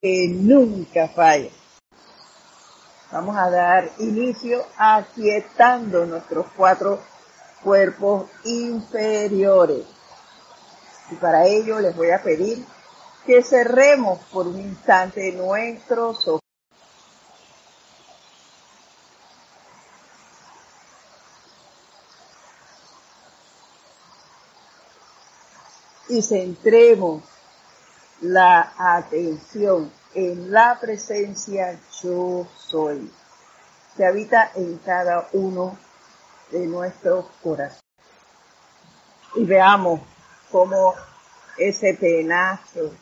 que nunca falla. Vamos a dar inicio aquietando nuestros cuatro cuerpos inferiores. Y para ello les voy a pedir que cerremos por un instante nuestros ojos. Y centremos la atención en la presencia yo soy, que habita en cada uno de nuestros corazones. Y veamos cómo ese penacho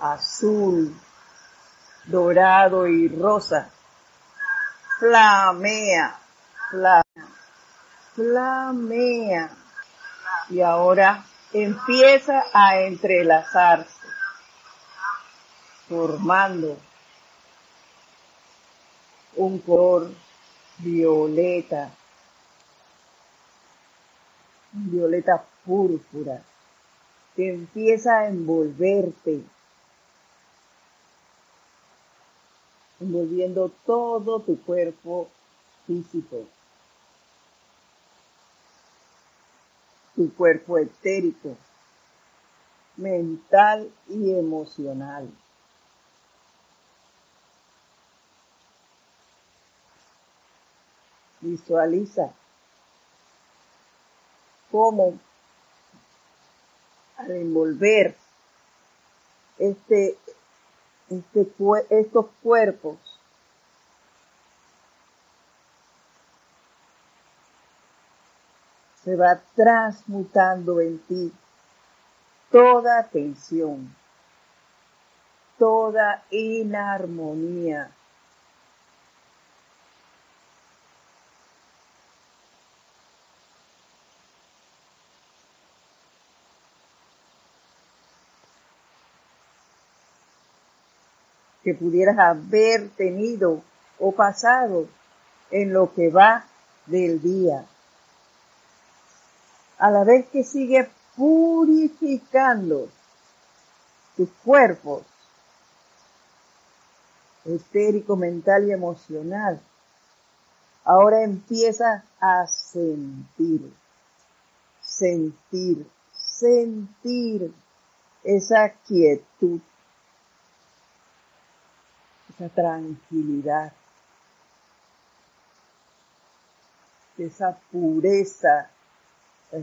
azul, dorado y rosa flamea, flamea, flamea. Y ahora empieza a entrelazarse formando un color violeta, violeta púrpura, que empieza a envolverte, envolviendo todo tu cuerpo físico, tu cuerpo etérico, mental y emocional. Visualiza cómo al envolver este, este, estos cuerpos se va transmutando en ti toda tensión, toda inarmonía, que pudieras haber tenido o pasado en lo que va del día. A la vez que sigue purificando tus cuerpos estérico, mental y emocional. Ahora empieza a sentir, sentir, sentir esa quietud, esa tranquilidad, esa pureza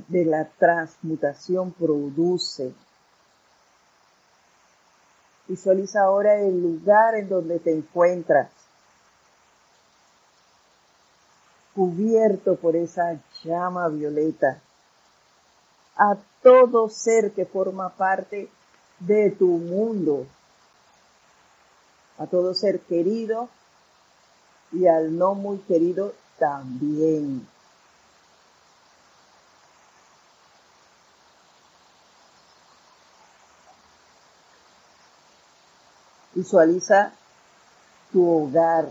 de la transmutación produce. Visualiza ahora el lugar en donde te encuentras, cubierto por esa llama violeta, a todo ser que forma parte de tu mundo, a todo ser querido y al no muy querido también. Visualiza tu hogar,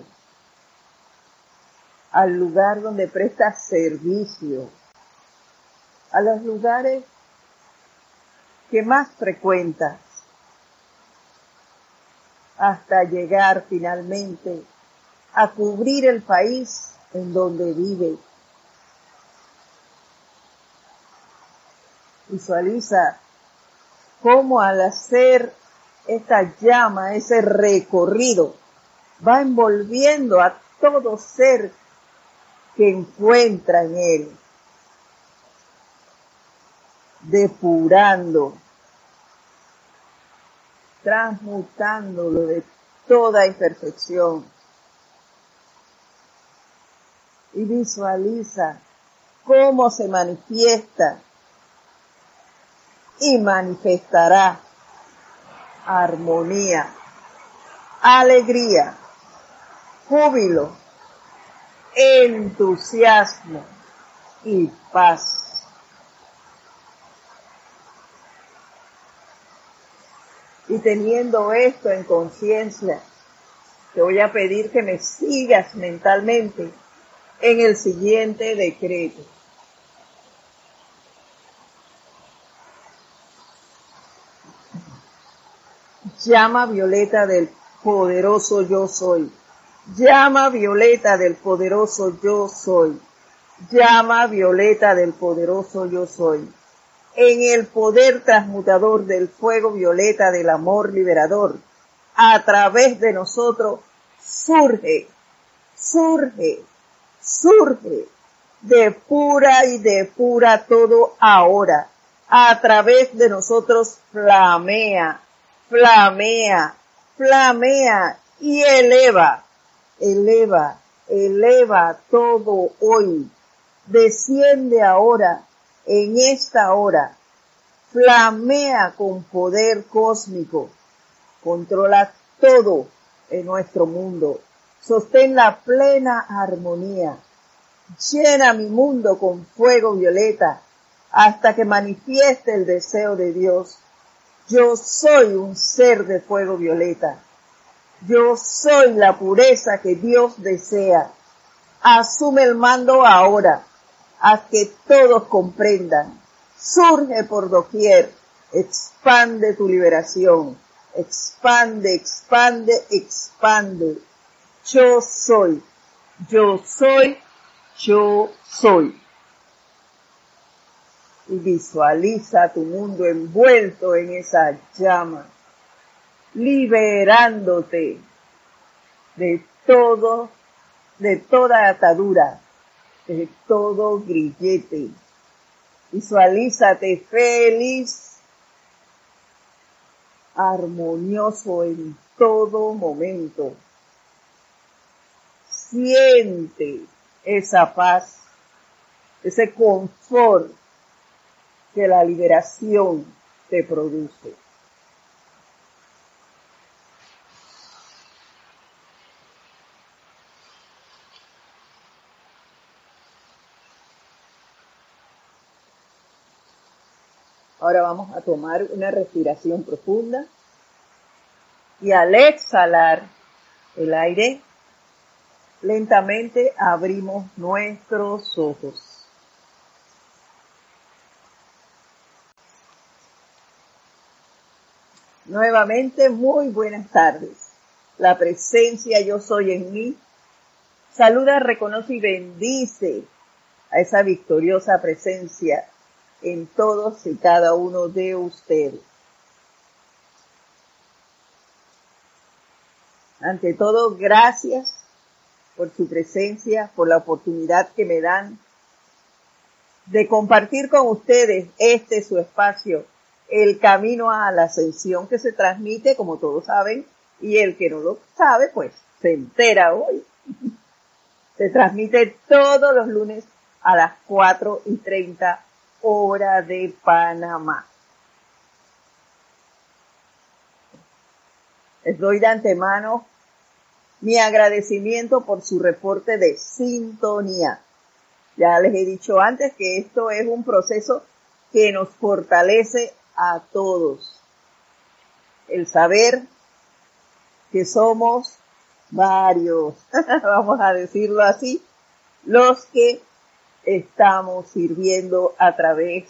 al lugar donde prestas servicio, a los lugares que más frecuentas, hasta llegar finalmente a cubrir el país en donde vive. Visualiza cómo al hacer esta llama, ese recorrido, va envolviendo a todo ser que encuentra en él, depurando, transmutándolo de toda imperfección. Y visualiza cómo se manifiesta y manifestará armonía, alegría, júbilo, entusiasmo y paz. Y teniendo esto en conciencia, te voy a pedir que me sigas mentalmente en el siguiente decreto. llama violeta del poderoso yo soy. Llama violeta del poderoso yo soy. Llama violeta del poderoso yo soy. En el poder transmutador del fuego violeta del amor liberador, a través de nosotros, surge, surge, surge de pura y de pura todo ahora. A través de nosotros flamea, flamea, flamea y eleva, eleva, eleva todo hoy. Desciende ahora, en esta hora. Flamea con poder cósmico. Controla todo en nuestro mundo. Sostén la plena armonía Llena mi mundo con fuego violeta hasta que manifieste el deseo de Dios. Yo soy un ser de fuego violeta. Yo soy la pureza que Dios desea. Asume el mando ahora, haz que todos comprendan. Surge por doquier, expande tu liberación, expande, expande, expande. Yo soy, yo soy yo soy. Y visualiza tu mundo envuelto en esa llama, liberándote de todo, de toda atadura, de todo grillete. Visualízate feliz, armonioso en todo momento. Siente esa paz, ese confort que la liberación te produce. Vamos a tomar una respiración profunda y al exhalar el aire Lentamente abrimos nuestros ojos. Nuevamente, muy buenas tardes. La presencia yo soy en mí. Saluda, reconoce y bendice a esa victoriosa presencia en todos y cada uno de ustedes. Ante todo, gracias por su presencia, por la oportunidad que me dan de compartir con ustedes este su espacio, el camino a la ascensión que se transmite, como todos saben, y el que no lo sabe, pues se entera hoy. Se transmite todos los lunes a las 4 y 30 hora de Panamá. Les doy de antemano mi agradecimiento por su reporte de sintonía. Ya les he dicho antes que esto es un proceso que nos fortalece a todos. El saber que somos varios, vamos a decirlo así, los que estamos sirviendo a través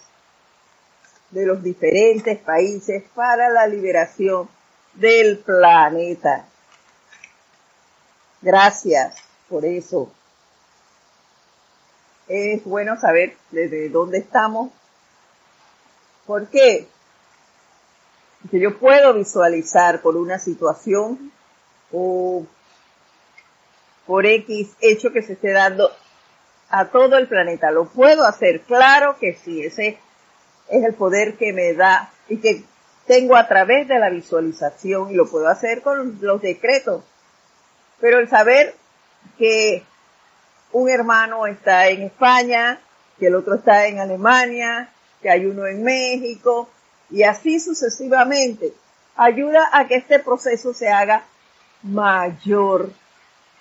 de los diferentes países para la liberación del planeta. Gracias por eso. Es bueno saber desde dónde estamos. ¿Por qué? Porque yo puedo visualizar por una situación o por X hecho que se esté dando a todo el planeta. Lo puedo hacer, claro que sí, ese es el poder que me da y que tengo a través de la visualización y lo puedo hacer con los decretos pero el saber que un hermano está en España, que el otro está en Alemania, que hay uno en México, y así sucesivamente, ayuda a que este proceso se haga mayor,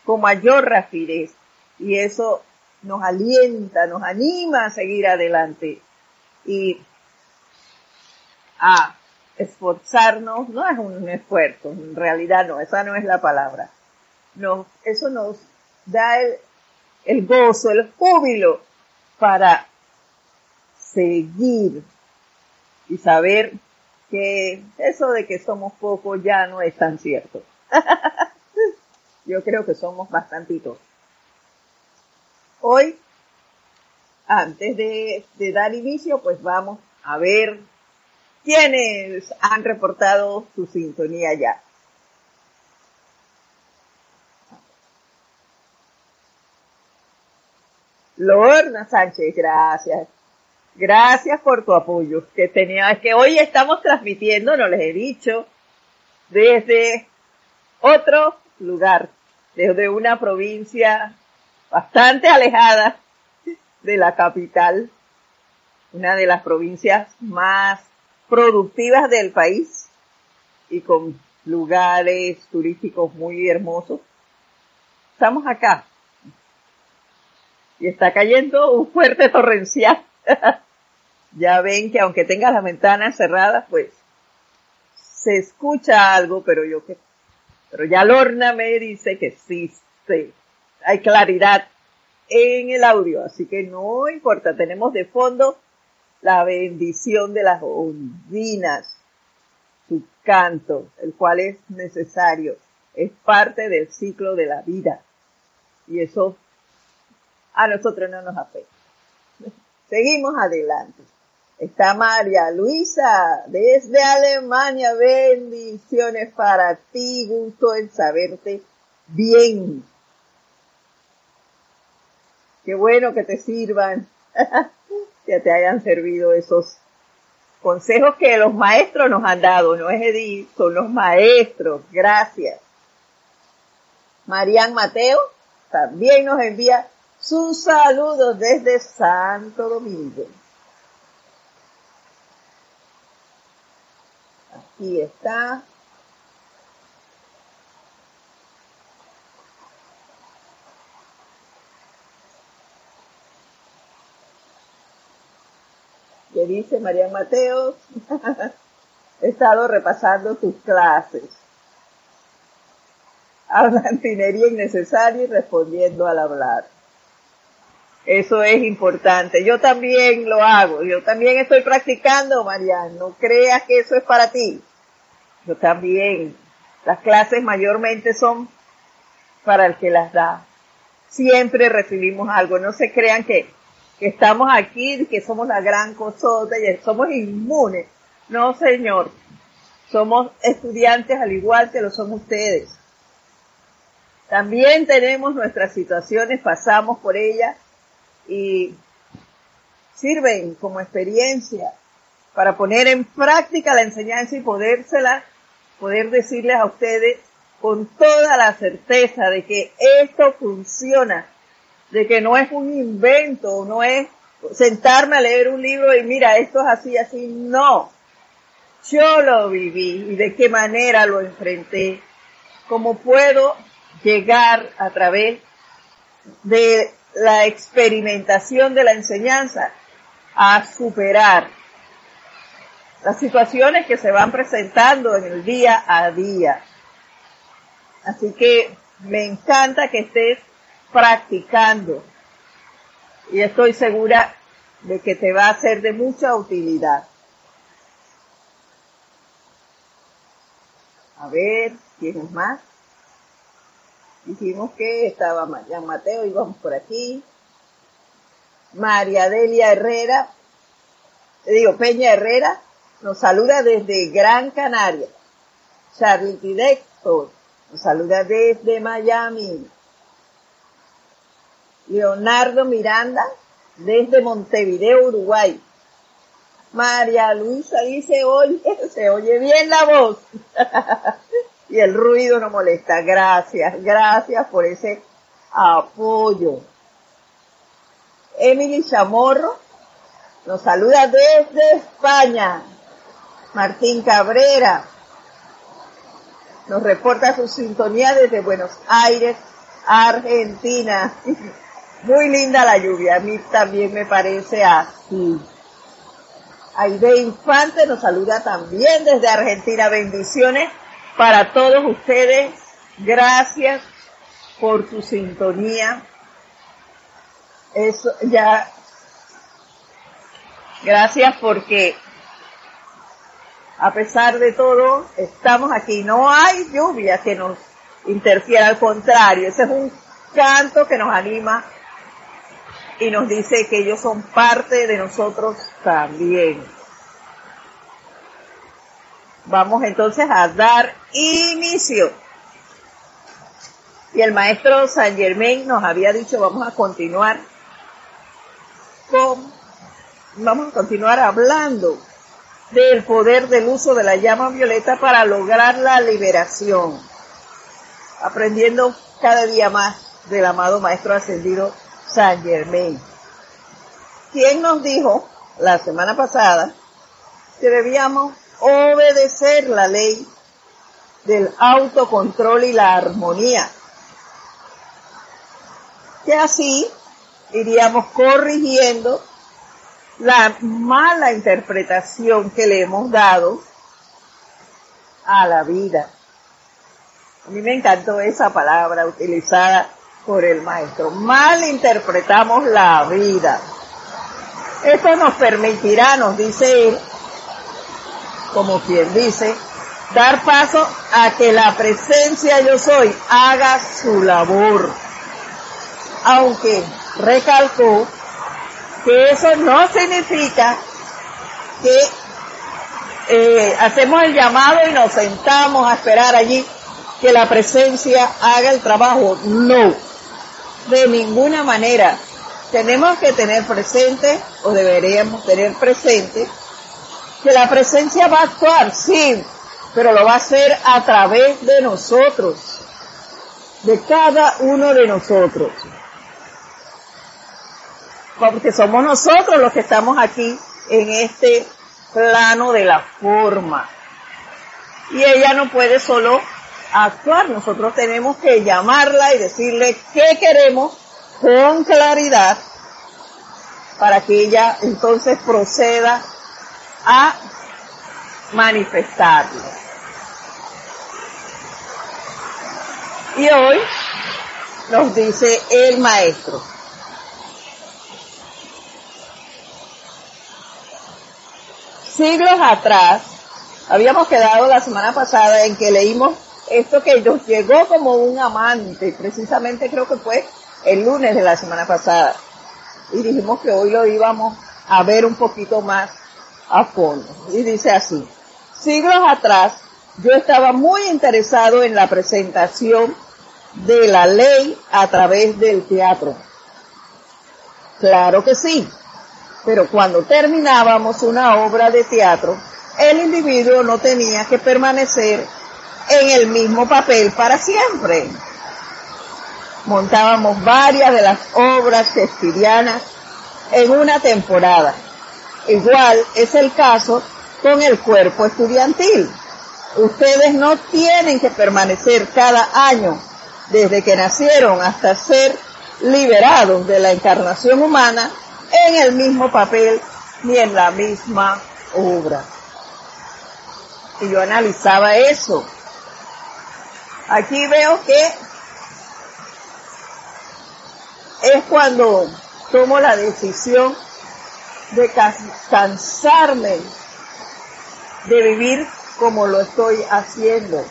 con mayor rapidez. Y eso nos alienta, nos anima a seguir adelante y a esforzarnos, no es un esfuerzo, en realidad no, esa no es la palabra, eso nos da el, gozo, el júbilo para seguir y saber que eso de que somos pocos ya no es tan cierto. Yo creo que somos bastantitos. Hoy, antes de, dar inicio, pues vamos a ver quiénes han reportado su sintonía ya. Lorna Sánchez, gracias. Gracias por tu apoyo. Que tenía, que hoy estamos transmitiendo, no les he dicho, desde otro lugar, desde una provincia bastante alejada de la capital, una de las provincias más productivas del país y con lugares turísticos muy hermosos. Estamos acá y está cayendo un fuerte torrencial. ya ven que aunque tenga las ventanas cerradas, pues se escucha algo, pero yo que, pero ya Lorna me dice que sí, sí, hay claridad en el audio, así que no importa, tenemos de fondo la bendición de las ondinas, su canto, el cual es necesario, es parte del ciclo de la vida. Y eso a nosotros no nos afecta. Seguimos adelante. Está María Luisa desde Alemania. Bendiciones para ti. Gusto en saberte bien. Qué bueno que te sirvan, que te hayan servido esos consejos que los maestros nos han dado. No es Edith, son los maestros. Gracias. Marian Mateo también nos envía sus saludos desde Santo Domingo. Aquí está. Dice María Mateo, he estado repasando tus clases. Hablantinería innecesaria y respondiendo al hablar. Eso es importante. Yo también lo hago. Yo también estoy practicando, Mariana. No creas que eso es para ti. Yo también. Las clases mayormente son para el que las da. Siempre recibimos algo. No se crean que, que estamos aquí, que somos la gran cosota y somos inmunes. No, señor. Somos estudiantes al igual que lo son ustedes. También tenemos nuestras situaciones, pasamos por ellas y sirven como experiencia para poner en práctica la enseñanza y podérsela, poder decirles a ustedes con toda la certeza de que esto funciona, de que no es un invento, no es sentarme a leer un libro y mira, esto es así, así, no. Yo lo viví y de qué manera lo enfrenté, cómo puedo llegar a través de la experimentación de la enseñanza a superar las situaciones que se van presentando en el día a día. Así que me encanta que estés practicando y estoy segura de que te va a ser de mucha utilidad. A ver, ¿quién es más? Dijimos que estaba María Mateo, íbamos por aquí. María Delia Herrera, digo Peña Herrera, nos saluda desde Gran Canaria. Charlie Tidector nos saluda desde Miami. Leonardo Miranda desde Montevideo, Uruguay. María Luisa dice, oye, se oye bien la voz. y el ruido no molesta. Gracias, gracias por ese apoyo. Emily Chamorro nos saluda desde España. Martín Cabrera nos reporta su sintonía desde Buenos Aires, Argentina. Muy linda la lluvia, a mí también me parece así. Aide Infante nos saluda también desde Argentina. Bendiciones para todos ustedes. Gracias por su sintonía. Eso ya. Gracias porque A pesar de todo, estamos aquí. No hay lluvia que nos interfiera, al contrario, ese es un canto que nos anima y nos dice que ellos son parte de nosotros también. Vamos entonces a dar inicio. Y el maestro San Germain nos había dicho, vamos a continuar con, vamos a continuar hablando del poder del uso de la llama violeta para lograr la liberación. Aprendiendo cada día más del amado maestro ascendido San Germain. Quien nos dijo la semana pasada que debíamos obedecer la ley del autocontrol y la armonía. Que así iríamos corrigiendo la mala interpretación que le hemos dado a la vida. A mí me encantó esa palabra utilizada por el maestro. Mal interpretamos la vida. Esto nos permitirá, nos dice él, como quien dice, dar paso a que la presencia yo soy haga su labor. Aunque recalcó que eso no significa que eh, hacemos el llamado y nos sentamos a esperar allí que la presencia haga el trabajo. No de ninguna manera. Tenemos que tener presente, o deberíamos tener presente, que la presencia va a actuar, sí, pero lo va a hacer a través de nosotros, de cada uno de nosotros. Porque somos nosotros los que estamos aquí en este plano de la forma. Y ella no puede solo actuar. Nosotros tenemos que llamarla y decirle qué queremos con claridad para que ella entonces proceda a manifestarlo. Y hoy nos dice el maestro. Siglos atrás, habíamos quedado la semana pasada en que leímos esto que nos llegó como un amante, precisamente creo que fue el lunes de la semana pasada. Y dijimos que hoy lo íbamos a ver un poquito más a fondo. Y dice así, siglos atrás yo estaba muy interesado en la presentación de la ley a través del teatro. Claro que sí, pero cuando terminábamos una obra de teatro, el individuo no tenía que permanecer en el mismo papel para siempre. Montábamos varias de las obras shakespearianas en una temporada. Igual es el caso con el cuerpo estudiantil. Ustedes no tienen que permanecer cada año desde que nacieron hasta ser liberados de la encarnación humana en el mismo papel ni en la misma obra. Y yo analizaba eso Aquí veo que es cuando tomo la decisión de cansarme de vivir como lo estoy haciendo.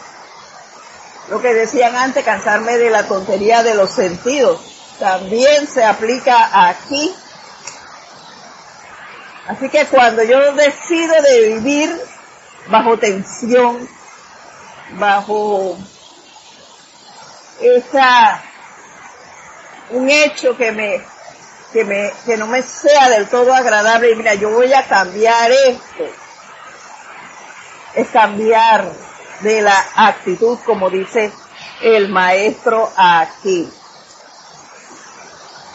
Lo que decían antes, cansarme de la tontería de los sentidos, también se aplica aquí. Así que cuando yo decido de vivir bajo tensión, bajo esa, un hecho que me, que me, que no me sea del todo agradable y mira, yo voy a cambiar esto. Es cambiar de la actitud, como dice el maestro aquí.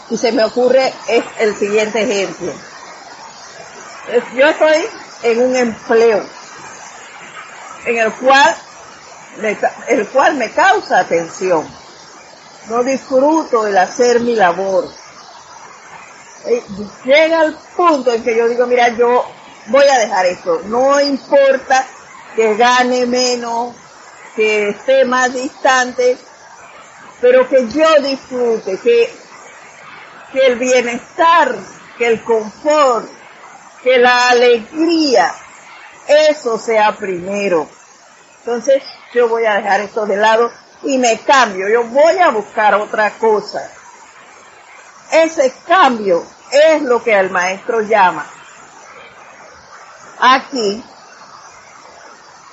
Y se me ocurre es el siguiente ejemplo. Yo estoy en un empleo en el cual el cual me causa atención. No disfruto el hacer mi labor. Eh, llega el punto en que yo digo, mira, yo voy a dejar esto. No importa que gane menos, que esté más distante, pero que yo disfrute, que, que el bienestar, que el confort, que la alegría eso sea primero. Entonces yo voy a dejar esto de lado y me cambio, yo voy a buscar otra cosa. Ese cambio es lo que el maestro llama aquí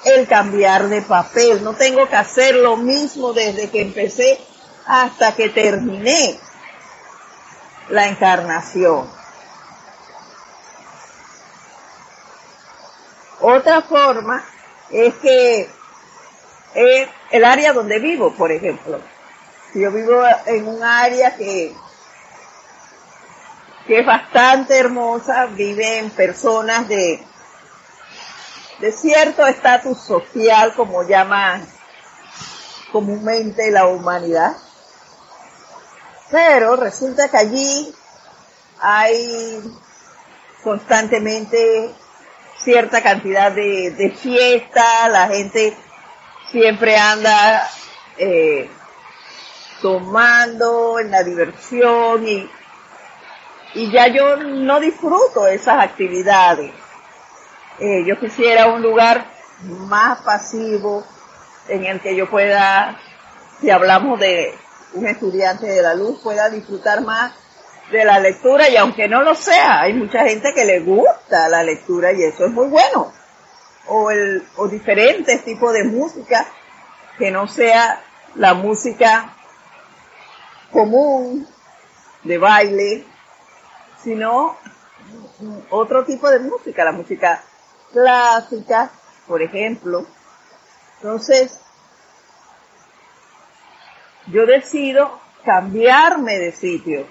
el cambiar de papel. No tengo que hacer lo mismo desde que empecé hasta que terminé la encarnación. Otra forma es que es el área donde vivo, por ejemplo. Yo vivo en un área que, que es bastante hermosa, viven personas de, de cierto estatus social, como llaman comúnmente la humanidad. Pero resulta que allí hay constantemente cierta cantidad de fiesta, la gente siempre anda eh, tomando en la diversión y, y ya yo no disfruto esas actividades. Eh, yo quisiera un lugar más pasivo en el que yo pueda, si hablamos de un estudiante de la luz, pueda disfrutar más de la lectura y aunque no lo sea, hay mucha gente que le gusta la lectura y eso es muy bueno. O, el, o diferentes tipos de música que no sea la música común de baile, sino otro tipo de música, la música clásica, por ejemplo. Entonces, yo decido cambiarme de sitio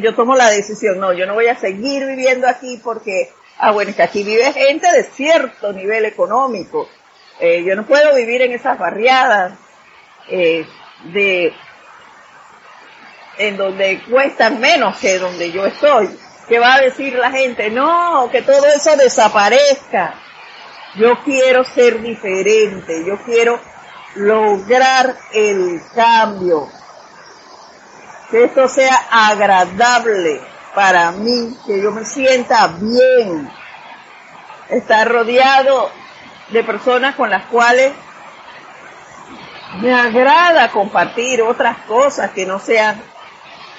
yo tomo la decisión, no, yo no voy a seguir viviendo aquí porque, ah, bueno, es que aquí vive gente de cierto nivel económico. Eh, yo no puedo vivir en esas barriadas eh, de en donde cuestan menos que donde yo estoy. ¿Qué va a decir la gente? No, que todo eso desaparezca. Yo quiero ser diferente, yo quiero lograr el cambio que esto sea agradable para mí, que yo me sienta bien, estar rodeado de personas con las cuales me agrada compartir otras cosas que no sean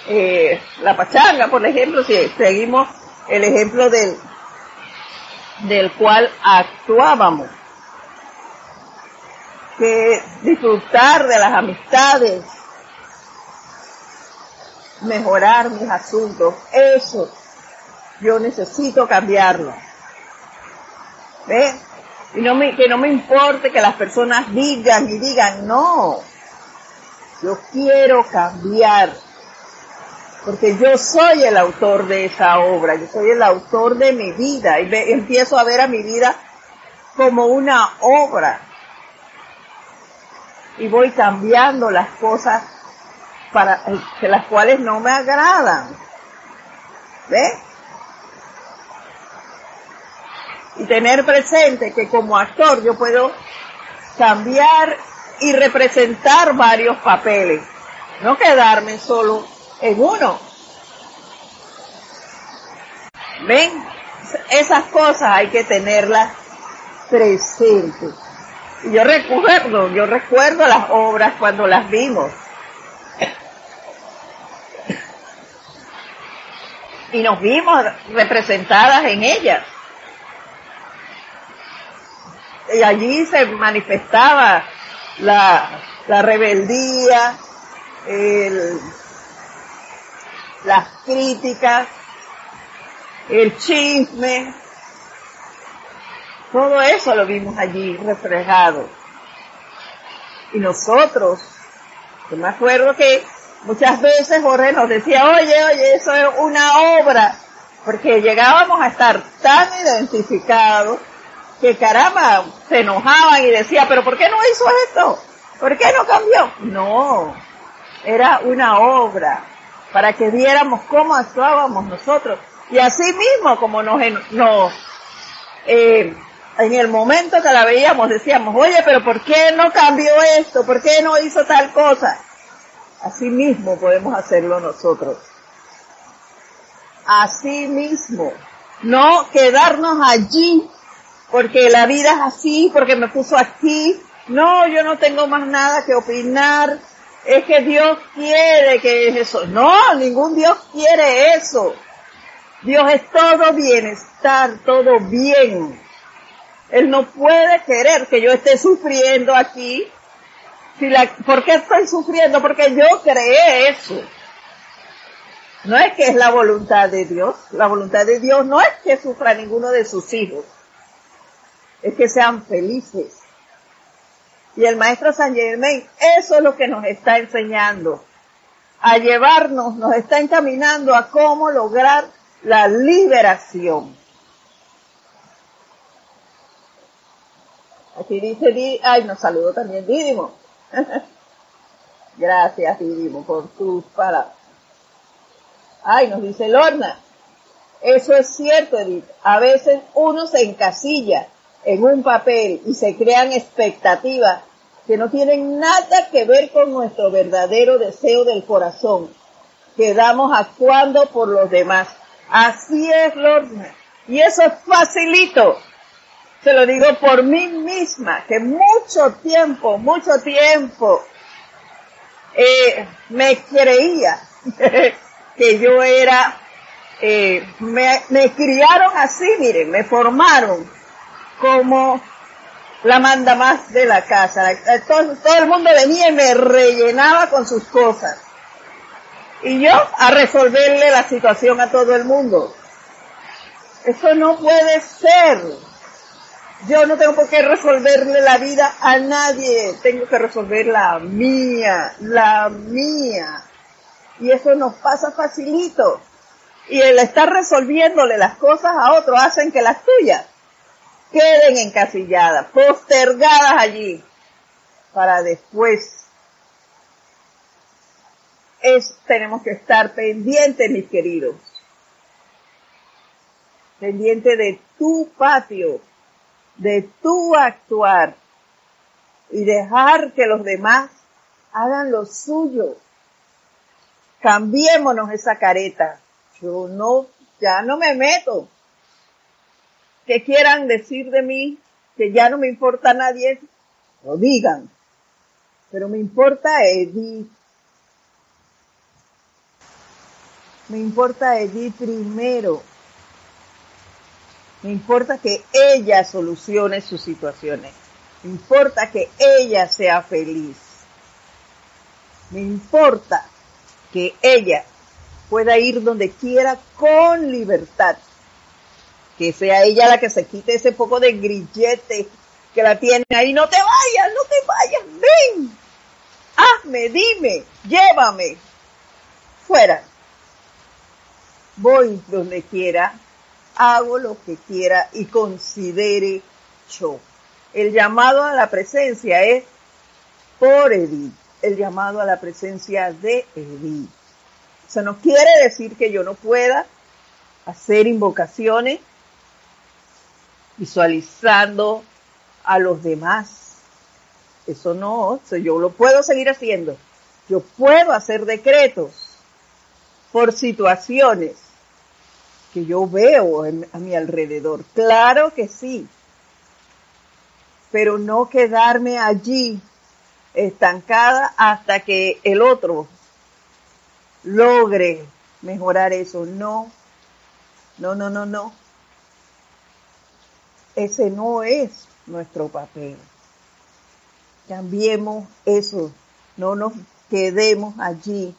eh, la pachanga, por ejemplo, si seguimos el ejemplo del, del cual actuábamos, que disfrutar de las amistades, mejorar mis asuntos. Eso yo necesito cambiarlo. ¿Ves? Y no me, que no me importe que las personas digan y digan, no. Yo quiero cambiar. Porque yo soy el autor de esa obra, yo soy el autor de mi vida y empiezo a ver a mi vida como una obra. Y voy cambiando las cosas para que las cuales no me agradan. ¿Ves? Y tener presente que como actor yo puedo cambiar y representar varios papeles, no quedarme solo en uno. ¿Ven? Esas cosas hay que tenerlas presentes. Y yo recuerdo, yo recuerdo las obras cuando las vimos. Y nos vimos representadas en ellas. Y allí se manifestaba la, la rebeldía, el, las críticas, el chisme, todo eso lo vimos allí reflejado. Y nosotros, yo me acuerdo que Muchas veces Jorge nos decía, oye, oye, eso es una obra, porque llegábamos a estar tan identificados que caramba, se enojaban y decía, pero ¿por qué no hizo esto? ¿Por qué no cambió? No, era una obra para que viéramos cómo actuábamos nosotros. Y así mismo, como nos, eh, en el momento que la veíamos decíamos, oye, pero ¿por qué no cambió esto? ¿Por qué no hizo tal cosa? Así mismo podemos hacerlo nosotros. Así mismo. No quedarnos allí porque la vida es así, porque me puso aquí. No, yo no tengo más nada que opinar. Es que Dios quiere que eso. No, ningún Dios quiere eso. Dios es todo bienestar, todo bien. Él no puede querer que yo esté sufriendo aquí. Si la, ¿Por qué estoy sufriendo? Porque yo creé eso. No es que es la voluntad de Dios. La voluntad de Dios no es que sufra ninguno de sus hijos. Es que sean felices. Y el maestro San Germain, eso es lo que nos está enseñando. A llevarnos, nos está encaminando a cómo lograr la liberación. Aquí dice, ay, nos saludó también Didimo. Gracias Didimo por tus palabras. Ay, nos dice Lorna. Eso es cierto, Edith. A veces uno se encasilla en un papel y se crean expectativas que no tienen nada que ver con nuestro verdadero deseo del corazón. Quedamos actuando por los demás. Así es, Lorna. Y eso es facilito. Se lo digo por mí misma, que mucho tiempo, mucho tiempo, eh, me creía que yo era, eh, me, criaron así, miren, me formaron como la manda más de la casa. Todo, todo, el mundo venía y me rellenaba con sus cosas. Y yo a resolverle la situación a todo el mundo. Eso no puede ser. Yo no tengo por qué resolverle la vida a nadie. Tengo que resolver la mía, la mía. Y eso nos pasa facilito. Y el estar resolviéndole las cosas a otros hacen que las tuyas queden encasilladas, postergadas allí, para después. Es, tenemos que estar pendientes, mis queridos. Pendiente de tu patio, de tu actuar y dejar que los demás hagan lo suyo cambiémonos esa careta. Yo no, ya no me meto. Que quieran decir de mí que ya no me importa a nadie, lo digan. Pero me importa Edith. Me importa Edith primero. Me importa que ella solucione sus situaciones. Me importa que ella sea feliz. Me importa que ella pueda ir donde quiera con libertad. Que sea ella la que se quite ese poco de grillete que la tiene ahí. No te vayas, no te vayas, ven. Hazme, dime, llévame. Fuera. Voy donde quiera, hago lo que quiera y considere yo. El llamado a la presencia es por Edith el llamado a la presencia de Edith. Eso no quiere decir que yo no pueda hacer invocaciones visualizando a los demás. Eso no, yo lo puedo seguir haciendo. Yo puedo hacer decretos por situaciones que yo veo a mi alrededor. Claro que sí. Pero no quedarme allí estancada hasta que el otro logre mejorar eso. No, no, no, no, no. Ese no es nuestro papel. Cambiemos eso. No nos quedemos allí.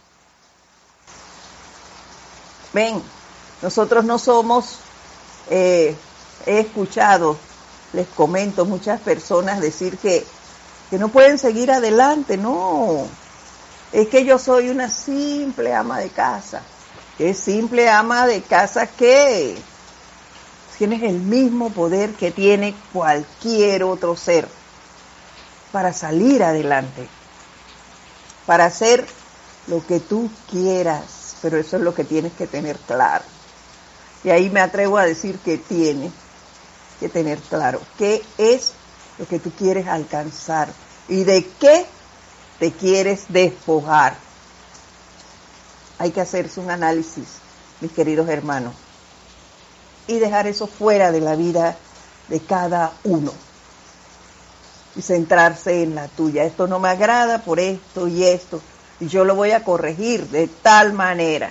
Ven, nosotros no somos, eh, he escuchado, les comento, muchas personas decir que que no pueden seguir adelante, no. Es que yo soy una simple ama de casa. Es simple ama de casa que tienes el mismo poder que tiene cualquier otro ser para salir adelante, para hacer lo que tú quieras, pero eso es lo que tienes que tener claro. Y ahí me atrevo a decir que tienes que tener claro qué es lo que tú quieres alcanzar y de qué te quieres despojar. Hay que hacerse un análisis, mis queridos hermanos, y dejar eso fuera de la vida de cada uno y centrarse en la tuya. Esto no me agrada por esto y esto, y yo lo voy a corregir de tal manera,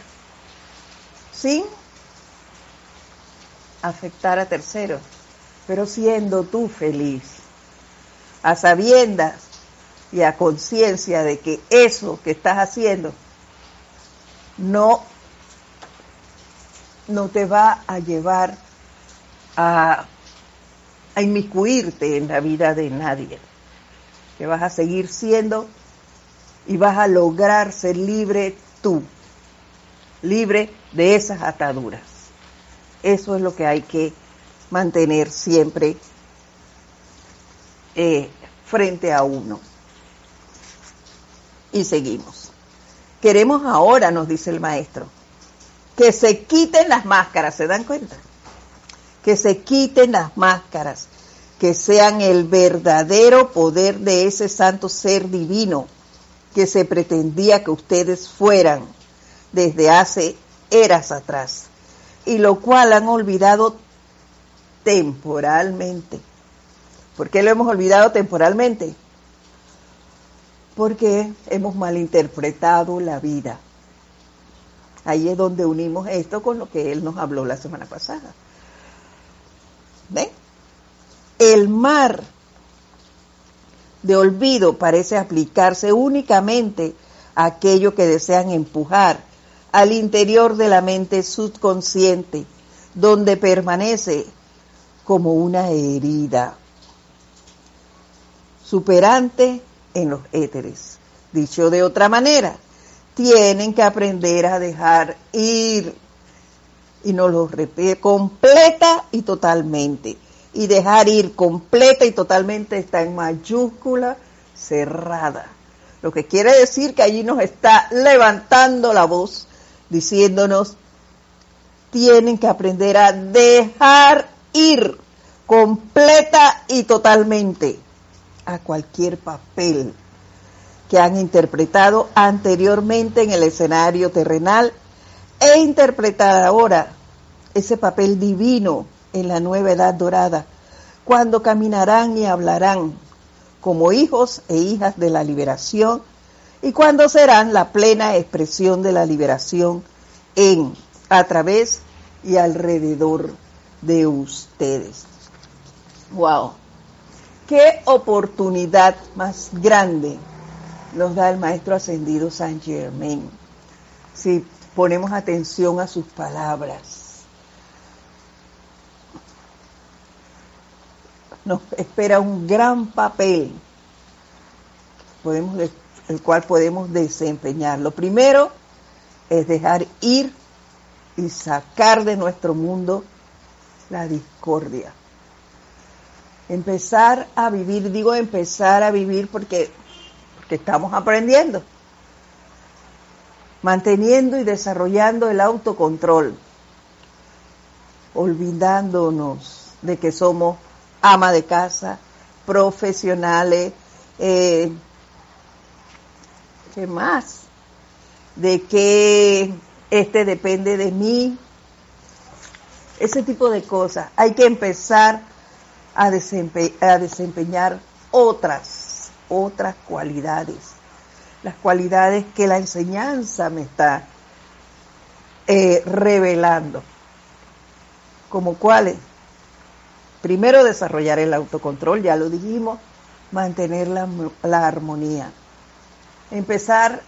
sin afectar a terceros, pero siendo tú feliz, a sabiendas y a conciencia de que eso que estás haciendo no, no te va a llevar a, a inmiscuirte en la vida de nadie, que vas a seguir siendo y vas a lograr ser libre tú, libre de esas ataduras. Eso es lo que hay que mantener siempre eh, frente a uno. Y seguimos. Queremos ahora, nos dice el maestro, que se quiten las máscaras, ¿se dan cuenta? Que se quiten las máscaras, que sean el verdadero poder de ese santo ser divino que se pretendía que ustedes fueran desde hace eras atrás, y lo cual han olvidado temporalmente. ¿Por qué lo hemos olvidado temporalmente? Porque hemos malinterpretado la vida. Ahí es donde unimos esto con lo que él nos habló la semana pasada. ¿Ven? El mar de olvido parece aplicarse únicamente a aquello que desean empujar al interior de la mente subconsciente, donde permanece como una herida superante en los éteres. Dicho de otra manera, tienen que aprender a dejar ir, y nos lo repite, completa y totalmente y dejar ir completa y totalmente está en mayúscula cerrada. Lo que quiere decir que allí nos está levantando la voz diciéndonos, tienen que aprender a dejar ir completa y totalmente a cualquier papel que han interpretado anteriormente en el escenario terrenal e interpretar ahora ese papel divino en la nueva edad dorada, cuando caminarán y hablarán como hijos e hijas de la liberación y cuando serán la plena expresión de la liberación en, a través y alrededor de ustedes. Wow. Qué oportunidad más grande nos da el maestro ascendido San Germain si ponemos atención a sus palabras. nos espera un gran papel podemos, el cual podemos desempeñar. Lo primero es dejar ir y sacar de nuestro mundo la discordia. Empezar a vivir, digo empezar a vivir porque, porque estamos aprendiendo, manteniendo y desarrollando el autocontrol, olvidándonos de que somos ama de casa, profesionales, eh, ¿qué más? De que este depende de mí, ese tipo de cosas. Hay que empezar a, desempeñar otras, otras cualidades, las cualidades que la enseñanza me está eh, revelando. ¿Como cuáles? Primero desarrollar el autocontrol, ya lo dijimos, mantener la, armonía. Empezar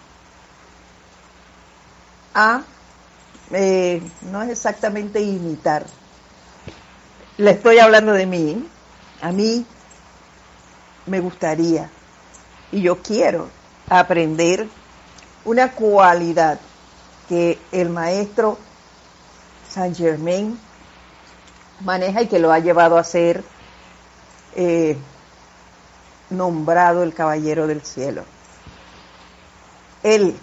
a, eh, no es exactamente imitar, le estoy hablando de mí, a mí me gustaría y yo quiero aprender una cualidad que el maestro Saint Germain maneja y que lo ha llevado a ser eh, nombrado el Caballero del Cielo. Él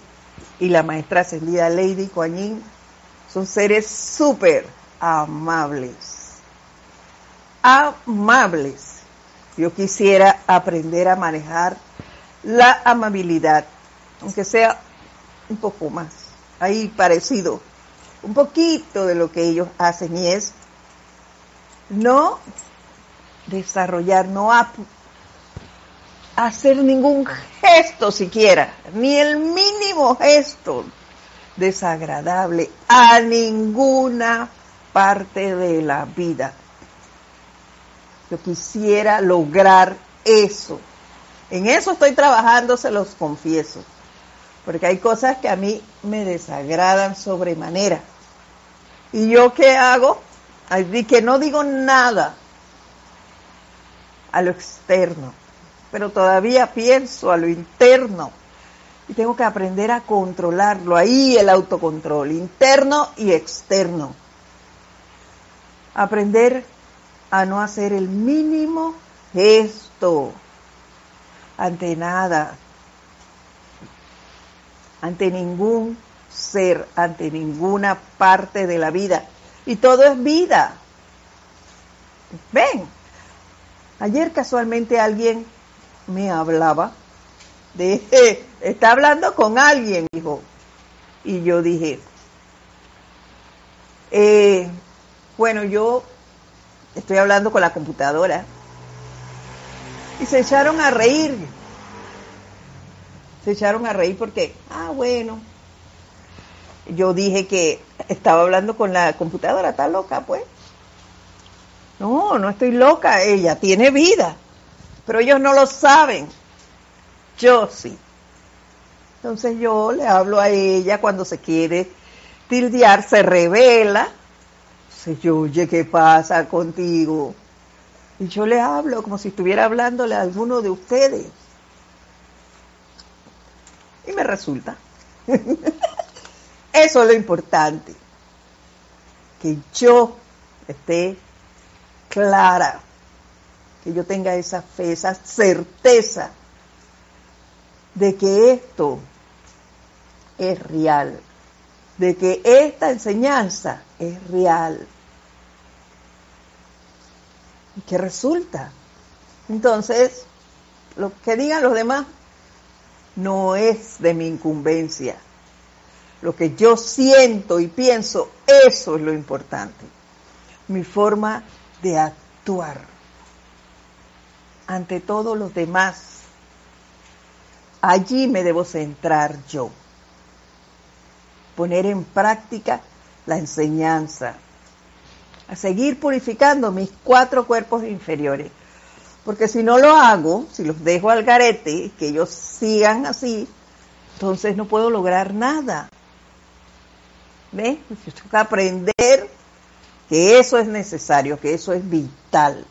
y la maestra ascendida Lady Kuan son seres súper amables. Amables. Yo quisiera aprender a manejar la amabilidad, aunque sea un poco más, ahí parecido, un poquito de lo que ellos hacen y es no desarrollar, no hacer ningún gesto siquiera, ni el mínimo gesto desagradable a ninguna parte de la vida. Yo quisiera lograr eso. En eso estoy trabajando, se los confieso. Porque hay cosas que a mí me desagradan sobremanera. ¿Y yo qué hago? Que no digo nada a lo externo, pero todavía pienso a lo interno. Y tengo que aprender a controlarlo. Ahí el autocontrol, interno y externo. Aprender a no hacer el mínimo gesto ante nada, ante ningún ser, ante ninguna parte de la vida. Y todo es vida. Ven, ayer casualmente alguien me hablaba de, está hablando con alguien, dijo. Y yo dije, eh, bueno, yo estoy hablando con la computadora. Y se echaron a reír. Se echaron a reír porque, ah, bueno. Yo dije que estaba hablando con la computadora, está loca, pues. No, no estoy loca, ella tiene vida. Pero ellos no lo saben. Yo sí. Entonces yo le hablo a ella cuando se quiere tildear, se revela yo, oye, ¿qué pasa contigo? Y yo le hablo como si estuviera hablándole a alguno de ustedes. Y me resulta. Eso es lo importante. Que yo esté clara, que yo tenga esa fe, esa certeza de que esto es real, de que esta enseñanza es real. ¿Y qué resulta? Entonces, lo que digan los demás no es de mi incumbencia. Lo que yo siento y pienso, eso es lo importante. Mi forma de actuar ante todos los demás. Allí me debo centrar yo. Poner en práctica la enseñanza, a seguir purificando mis cuatro cuerpos inferiores. Porque si no lo hago, si los dejo al garete, que ellos sigan así, entonces no puedo lograr nada. ¿Ves? Yo tengo que aprender que eso es necesario, que eso es vital.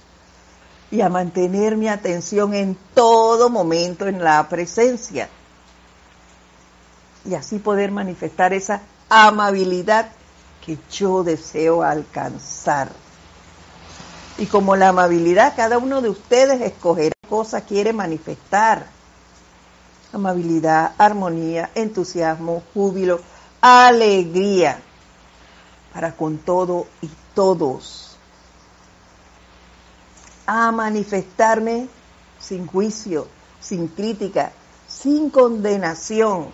Y a mantener mi atención en todo momento en la presencia. Y así poder manifestar esa amabilidad que yo deseo alcanzar. Y como la amabilidad, cada uno de ustedes escogerá cosa quiere manifestar. Amabilidad, armonía, entusiasmo, júbilo, alegría para con todo y todos. A manifestarme sin juicio, sin crítica, sin condenación.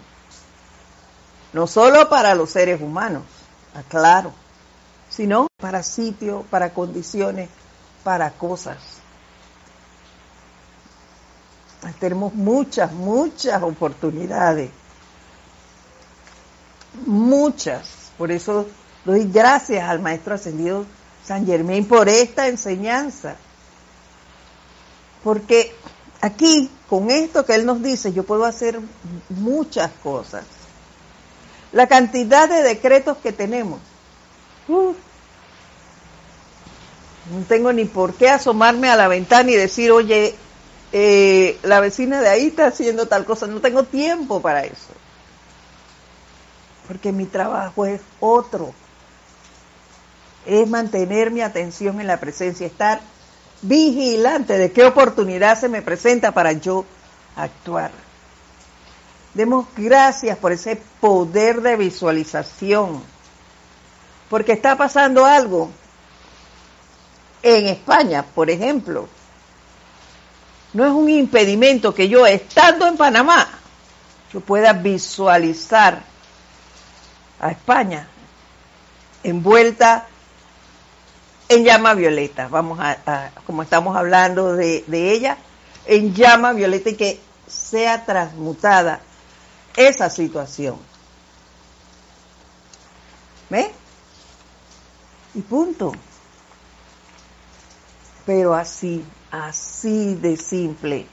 No solo para los seres humanos, aclaro, sino para sitio, para condiciones, para cosas. Tenemos muchas, muchas oportunidades. Muchas. Por eso doy gracias al Maestro Ascendido San Germain por esta enseñanza. Porque aquí, con esto que Él nos dice, yo puedo hacer muchas cosas la cantidad de decretos que tenemos. no tengo ni por qué asomarme a la ventana y decir, oye, eh, la vecina de ahí está haciendo tal cosa. No tengo tiempo para eso. Porque mi trabajo es otro. Es mantener mi atención en la presencia, estar vigilante de qué oportunidad se me presenta para yo actuar. Demos gracias por ese poder de visualización, porque está pasando algo en España, por ejemplo. No es un impedimento que yo, estando en Panamá, yo pueda visualizar a España envuelta en llama violeta. Vamos a, como estamos hablando de, de ella, en llama violeta y que sea transmutada esa situación. ¿Ve? Y punto. Pero así, así de simple.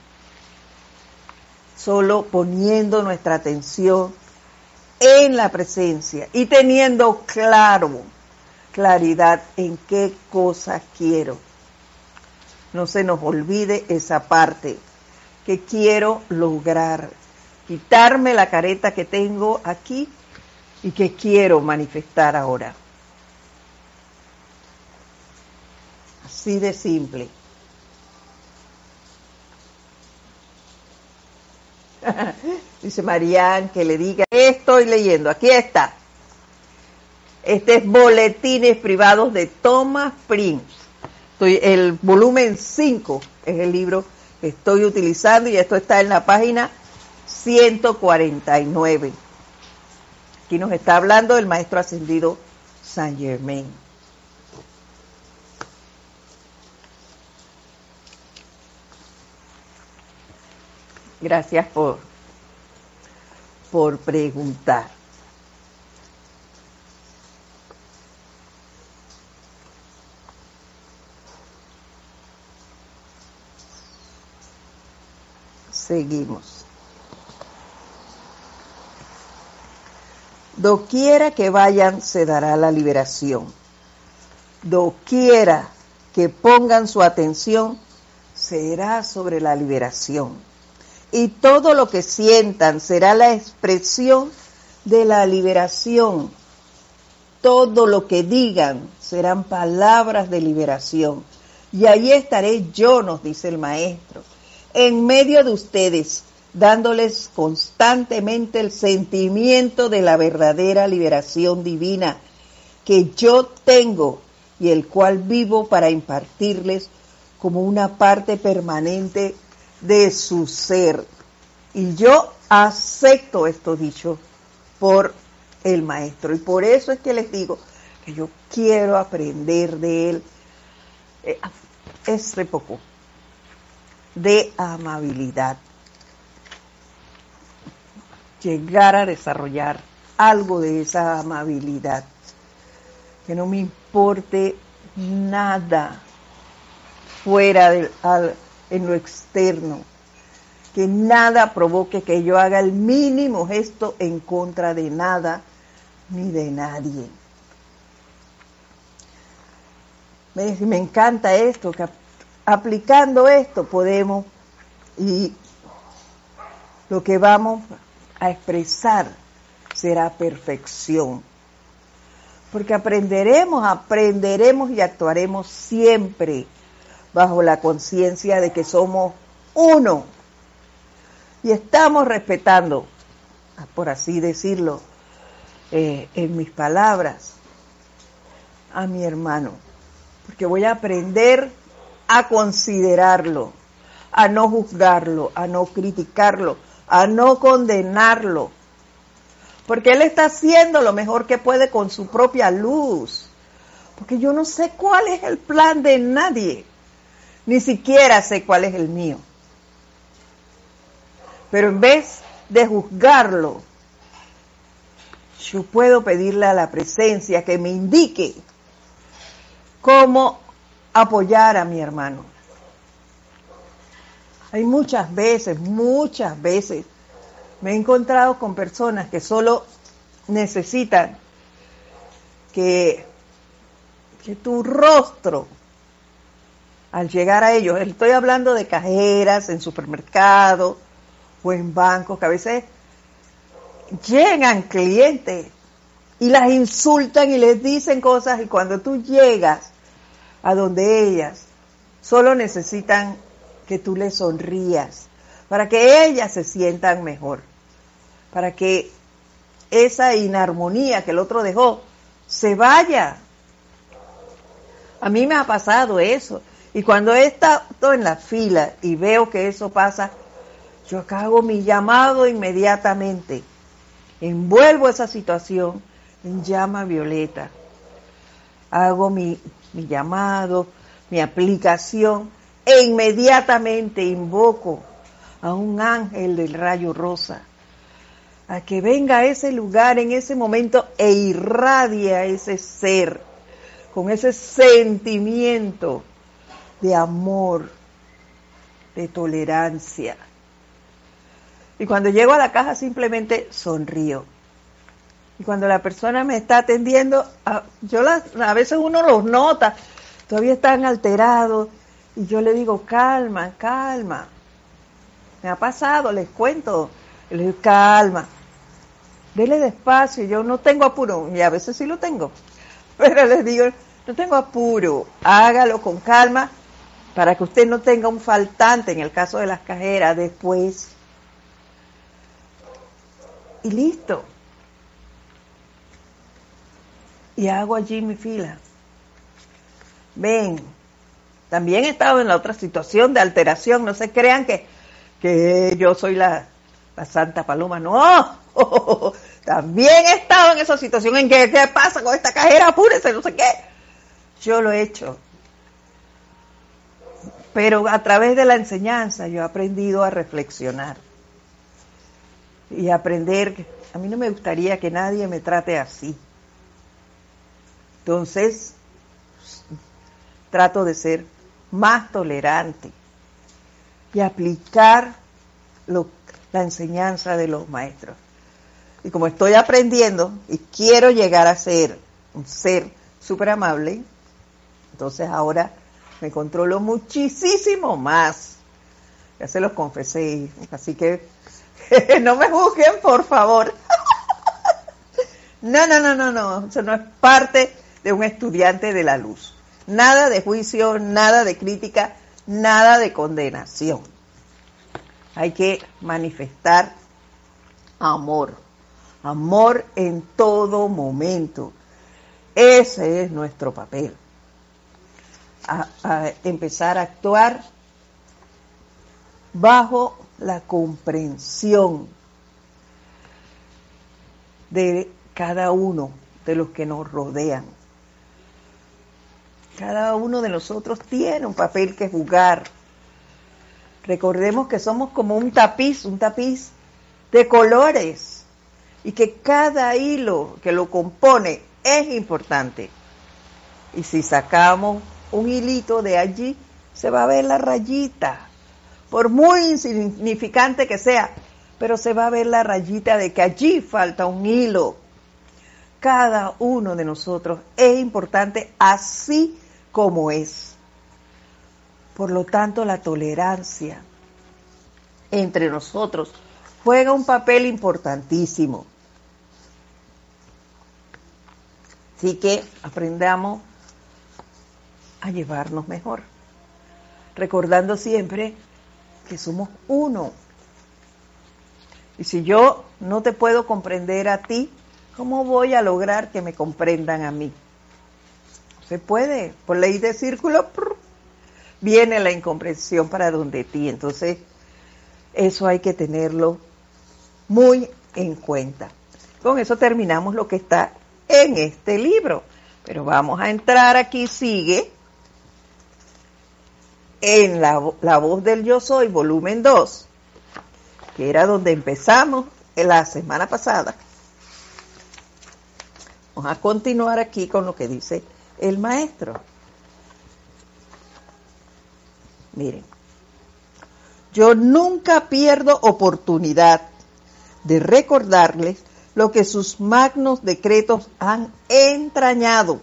Solo poniendo nuestra atención en la presencia y teniendo claro, claridad en qué cosa quiero. No se nos olvide esa parte que quiero lograr, quitarme la careta que tengo aquí y que quiero manifestar ahora. Así de simple. Dice Marían que le diga, estoy leyendo, aquí está. Este es Boletines Privados de Thomas Prince. Estoy, el volumen 5 es el libro que estoy utilizando y esto está en la página 149. Aquí nos está hablando el maestro ascendido Saint Germain. Gracias por, por preguntar. Seguimos. Doquiera que vayan se dará la liberación. Doquiera que pongan su atención será sobre la liberación y todo lo que sientan será la expresión de la liberación. Todo lo que digan serán palabras de liberación. Y ahí estaré yo, nos dice el Maestro, en medio de ustedes, dándoles constantemente el sentimiento de la verdadera liberación divina que yo tengo y el cual vivo para impartirles como una parte permanente de su ser. Y yo acepto esto dicho por el maestro. Y por eso es que les digo que yo quiero aprender de él este poco de amabilidad. Llegar a desarrollar algo de esa amabilidad. Que no me importe nada fuera del en lo externo. Que nada provoque que yo haga el mínimo gesto en contra de nada ni de nadie. Me, me encanta esto, que aplicando esto podemos y lo que vamos a expresar será perfección. Porque aprenderemos, aprenderemos y actuaremos siempre bajo la conciencia de que somos uno y estamos respetando, por así decirlo, eh, en mis palabras, a mi hermano, porque voy a aprender a considerarlo, a no juzgarlo, a no criticarlo, a no condenarlo, porque él está haciendo lo mejor que puede con su propia luz, porque yo no sé cuál es el plan de nadie. Ni siquiera sé cuál es el mío. Pero en vez de juzgarlo, yo puedo pedirle a la presencia que me indique cómo apoyar a mi hermano. Hay muchas veces, muchas veces, me he encontrado con personas que solo necesitan que, que tu rostro al llegar a ellos. Estoy hablando de cajeras en supermercados o en bancos que a veces llegan clientes y las insultan y les dicen cosas y cuando tú llegas a donde ellas solo necesitan que tú les sonrías para que ellas se sientan mejor, para que esa inarmonía que el otro dejó se vaya. A mí me ha pasado eso. Y cuando he estado en la fila y veo que eso pasa, yo hago mi llamado inmediatamente. Envuelvo esa situación en llama violeta. Hago mi mi llamado, mi aplicación, e inmediatamente invoco a un ángel del rayo rosa a que venga a ese lugar en ese momento e irradie a ese ser con ese sentimiento de amor, de tolerancia. Y cuando llego a la caja simplemente sonrío. Y cuando la persona me está atendiendo, a, yo a veces uno los nota, todavía están alterados, y yo le digo, calma, calma. Me ha pasado, les cuento, les digo, calma, dele despacio, yo no tengo apuro, y a veces sí lo tengo, pero les digo, no tengo apuro, hágalo con calma para que usted no tenga un faltante en el caso de las cajeras después. Y listo. Y hago allí mi fila. Ven, también he estado en la otra situación de alteración, no se crean que, que yo soy la, la Santa Paloma, no, también he estado en esa situación en que, ¿qué pasa con esta cajera? Apúrese, no sé qué. Yo lo he hecho. Pero a través de la enseñanza yo he aprendido a reflexionar y aprender, a mí no me gustaría que nadie me trate así. Entonces, trato de ser más tolerante y aplicar la enseñanza de los maestros. Y como estoy aprendiendo y quiero llegar a ser un ser súper amable, entonces ahora me controlo muchísimo más. Ya se los confesé, así que no me juzguen, por favor. no, no, no, no, no, eso no es parte de un estudiante de la luz. Nada de juicio, nada de crítica, nada de condenación. Hay que manifestar amor amor en todo momento. Ese es nuestro papel. A, empezar a actuar bajo la comprensión de cada uno de los que nos rodean. Cada uno de nosotros tiene un papel que jugar. Recordemos que somos como un tapiz, un tapiz de colores y que cada hilo que lo compone es importante. Y si sacamos un hilito de allí, se va a ver la rayita, por muy insignificante que sea, pero se va a ver la rayita de que allí falta un hilo. Cada uno de nosotros es importante así como es. Por lo tanto, la tolerancia entre nosotros juega un papel importantísimo. Así que aprendamos a llevarnos mejor, recordando siempre que somos uno. Y si yo no te puedo comprender a ti, ¿cómo voy a lograr que me comprendan a mí? Se puede, por ley de círculo, viene la incomprensión para donde ti. Entonces, eso hay que tenerlo muy en cuenta. Con eso terminamos lo que está en este libro. Pero vamos a entrar aquí, sigue, en la, voz del yo soy, volumen 2, que era donde empezamos la semana pasada. Vamos a continuar aquí con lo que dice el maestro. Miren, yo nunca pierdo oportunidad de recordarles lo que sus magnos decretos han entrañado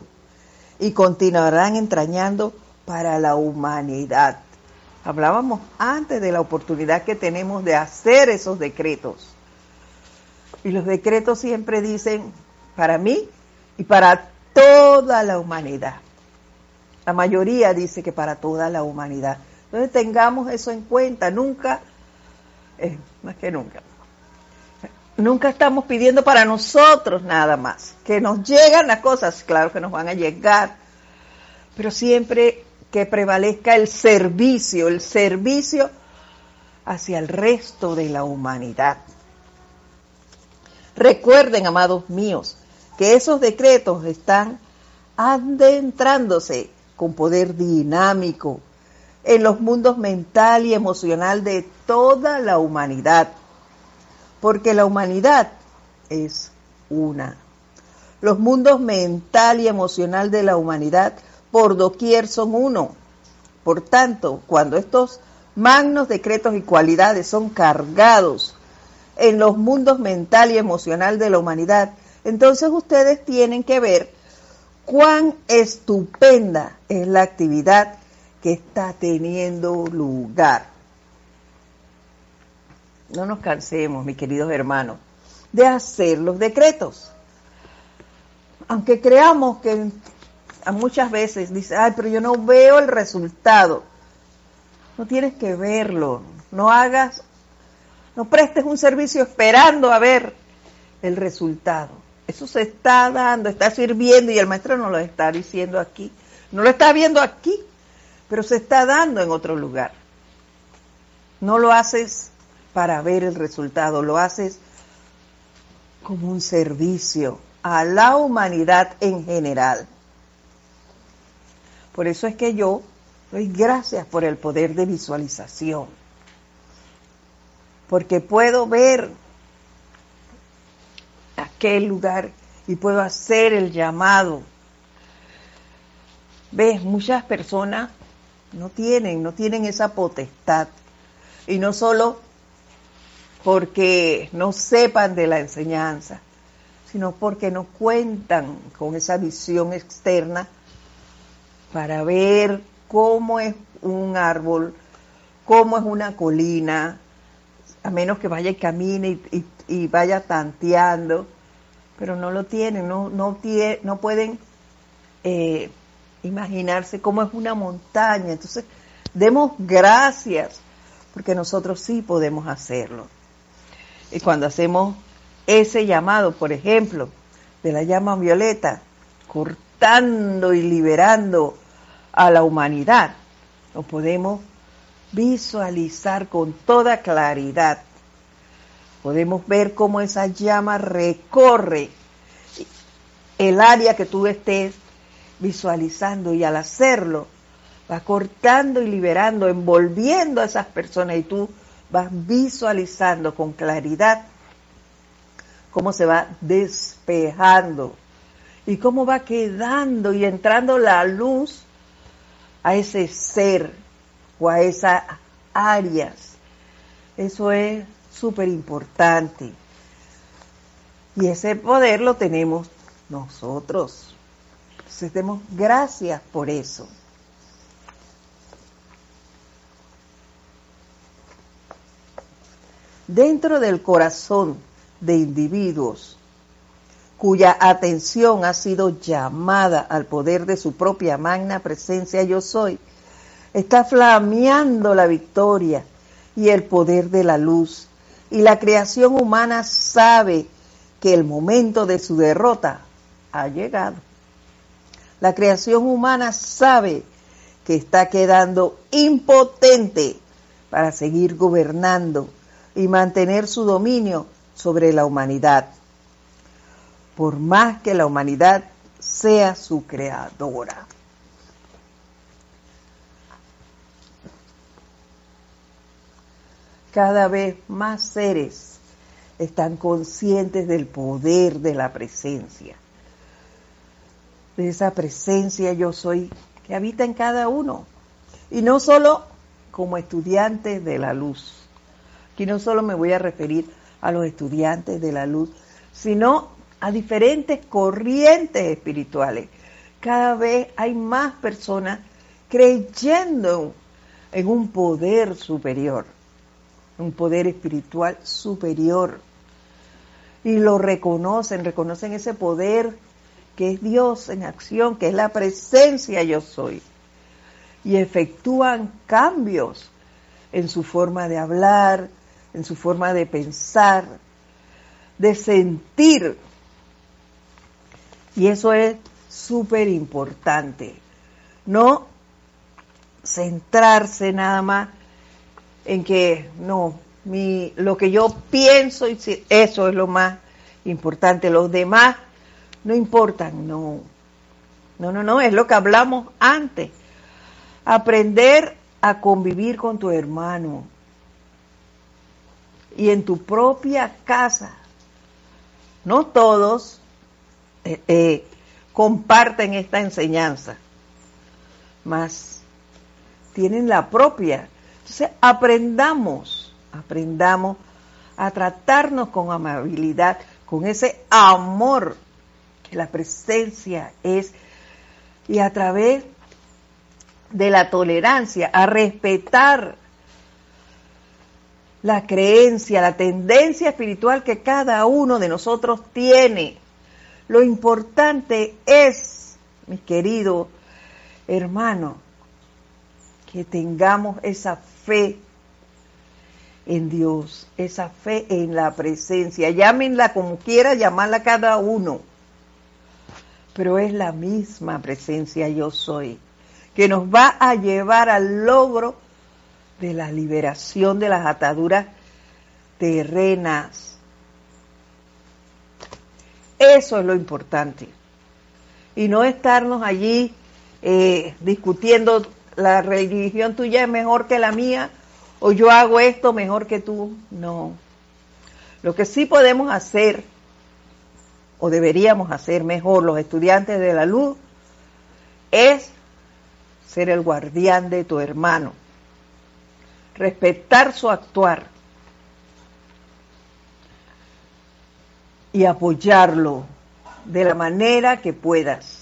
y continuarán entrañando para la humanidad. Hablábamos antes de la oportunidad que tenemos de hacer esos decretos. Y los decretos siempre dicen para mí y para toda la humanidad. La mayoría dice que para toda la humanidad. Entonces tengamos eso en cuenta, nunca, eh, más que nunca, Nunca estamos pidiendo para nosotros nada más. Que nos llegan las cosas, claro que nos van a llegar, pero siempre que prevalezca el servicio, el servicio hacia el resto de la humanidad. Recuerden, amados míos, que esos decretos están adentrándose con poder dinámico en los mundos mental y emocional de toda la humanidad, porque la humanidad es una. Los mundos mental y emocional de la humanidad por doquier son uno. Por tanto, cuando estos magnos decretos y cualidades son cargados en los mundos mental y emocional de la humanidad, entonces ustedes tienen que ver cuán estupenda es la actividad que está teniendo lugar. No nos cansemos, mis queridos hermanos, de hacer los decretos. Aunque creamos que muchas veces dice, ay, pero yo no veo el resultado. No tienes que verlo. No hagas, no prestes un servicio esperando a ver el resultado. Eso se está dando, está sirviendo y el maestro no lo está diciendo aquí. No lo está viendo aquí, pero se está dando en otro lugar. No lo haces para ver el resultado, lo haces como un servicio a la humanidad en general. Por eso es que yo doy gracias por el poder de visualización, porque puedo ver aquel lugar y puedo hacer el llamado. Ves, muchas personas no tienen, no tienen esa potestad. Y no solo porque no sepan de la enseñanza, sino porque no cuentan con esa visión externa para ver cómo es un árbol, cómo es una colina, a menos que vaya y camine y, vaya tanteando, pero no lo tienen, no, no, no pueden eh, imaginarse cómo es una montaña. Entonces, demos gracias, porque nosotros sí podemos hacerlo. Y cuando hacemos ese llamado, por ejemplo, de la llama violeta, cortando y liberando a la humanidad. Lo podemos visualizar con toda claridad. Podemos ver cómo esa llama recorre el área que tú estés visualizando y al hacerlo va cortando y liberando, envolviendo a esas personas y tú vas visualizando con claridad cómo se va despejando y cómo va quedando y entrando la luz a ese ser o a esas áreas. Eso es súper importante. Y ese poder lo tenemos nosotros. Entonces demos gracias por eso. Dentro del corazón de individuos cuya atención ha sido llamada al poder de su propia magna presencia yo soy, está flameando la victoria y el poder de la luz, y la creación humana sabe que el momento de su derrota ha llegado. La creación humana sabe que está quedando impotente para seguir gobernando y mantener su dominio sobre la humanidad por más que la humanidad sea su creadora. Cada vez más seres están conscientes del poder de la presencia, de esa presencia yo soy que habita en cada uno. Y no solo como estudiantes de la luz. Aquí no solo me voy a referir a los estudiantes de la luz, sino a diferentes corrientes espirituales. Cada vez hay más personas creyendo en un poder superior, un poder espiritual superior. Y lo reconocen, reconocen ese poder que es Dios en acción, que es la presencia yo soy. Y efectúan cambios en su forma de hablar, en su forma de pensar, de sentir y eso es súper importante. No centrarse nada más en que no, mi, lo que yo pienso, eso es lo más importante. Los demás no importan, no. No, no, no, es lo que hablamos antes. Aprender a convivir con tu hermano y en tu propia casa. No todos eh, eh, comparten esta enseñanza, mas tienen la propia. Entonces aprendamos, aprendamos a tratarnos con amabilidad, con ese amor que la presencia es, y a través de la tolerancia, a respetar la creencia, la tendencia espiritual que cada uno de nosotros tiene. Lo importante es, mis queridos hermanos, que tengamos esa fe en Dios, esa fe en la presencia. Llámenla como quiera, llamarla cada uno. Pero es la misma presencia yo soy, que nos va a llevar al logro de la liberación de las ataduras terrenas. Eso es lo importante. Y no estarnos allí eh, discutiendo la religión tuya es mejor que la mía o yo hago esto mejor que tú. No. Lo que sí podemos hacer, o deberíamos hacer mejor los estudiantes de la luz, es ser el guardián de tu hermano, respetar su actuar y apoyarlo de la manera que puedas.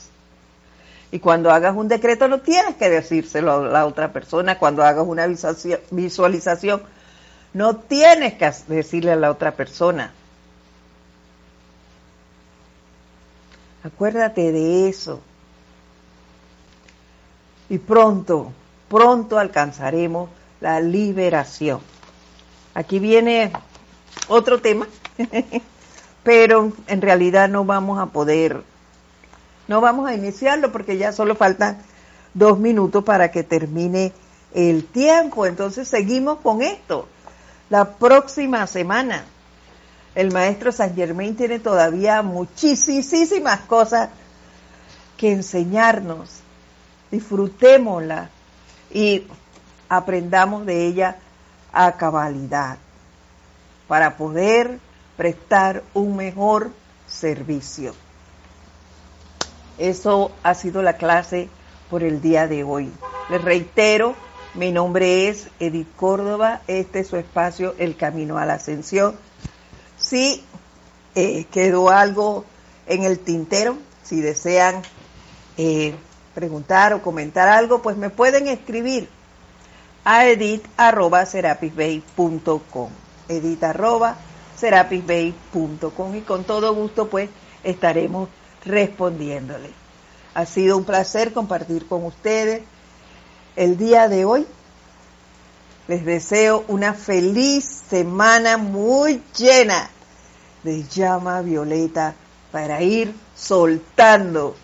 Y cuando hagas un decreto no tienes que decírselo a la otra persona. Cuando hagas una visualización no tienes que decirle a la otra persona. Acuérdate de eso. Y pronto, pronto alcanzaremos la liberación. Aquí viene otro tema, pero en realidad no vamos a poder no vamos a iniciarlo porque ya solo faltan dos minutos para que termine el tiempo. Entonces seguimos con esto. La próxima semana el maestro San Germain tiene todavía muchísimas cosas que enseñarnos. Disfrutémosla y aprendamos de ella a cabalidad para poder prestar un mejor servicio. Eso ha sido la clase por el día de hoy. Les reitero, mi nombre es Edith Córdoba, este es su espacio El Camino a la Ascensión. Si eh, quedó algo en el tintero, si desean eh, preguntar o comentar algo, pues me pueden escribir a edit.serapisbay.com edit.serapisbay.com y con todo gusto pues estaremos respondiéndole. Ha sido un placer compartir con ustedes el día de hoy. Les deseo una feliz semana muy llena de llama violeta para ir soltando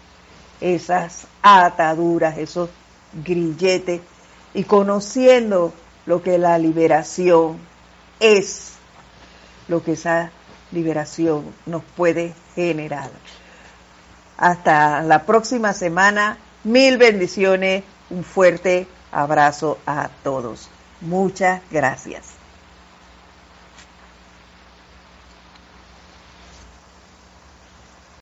esas ataduras, esos grilletes y conociendo lo que la liberación es, lo que esa liberación nos puede generar. Hasta la próxima semana. Mil bendiciones. Un fuerte abrazo a todos. Muchas gracias.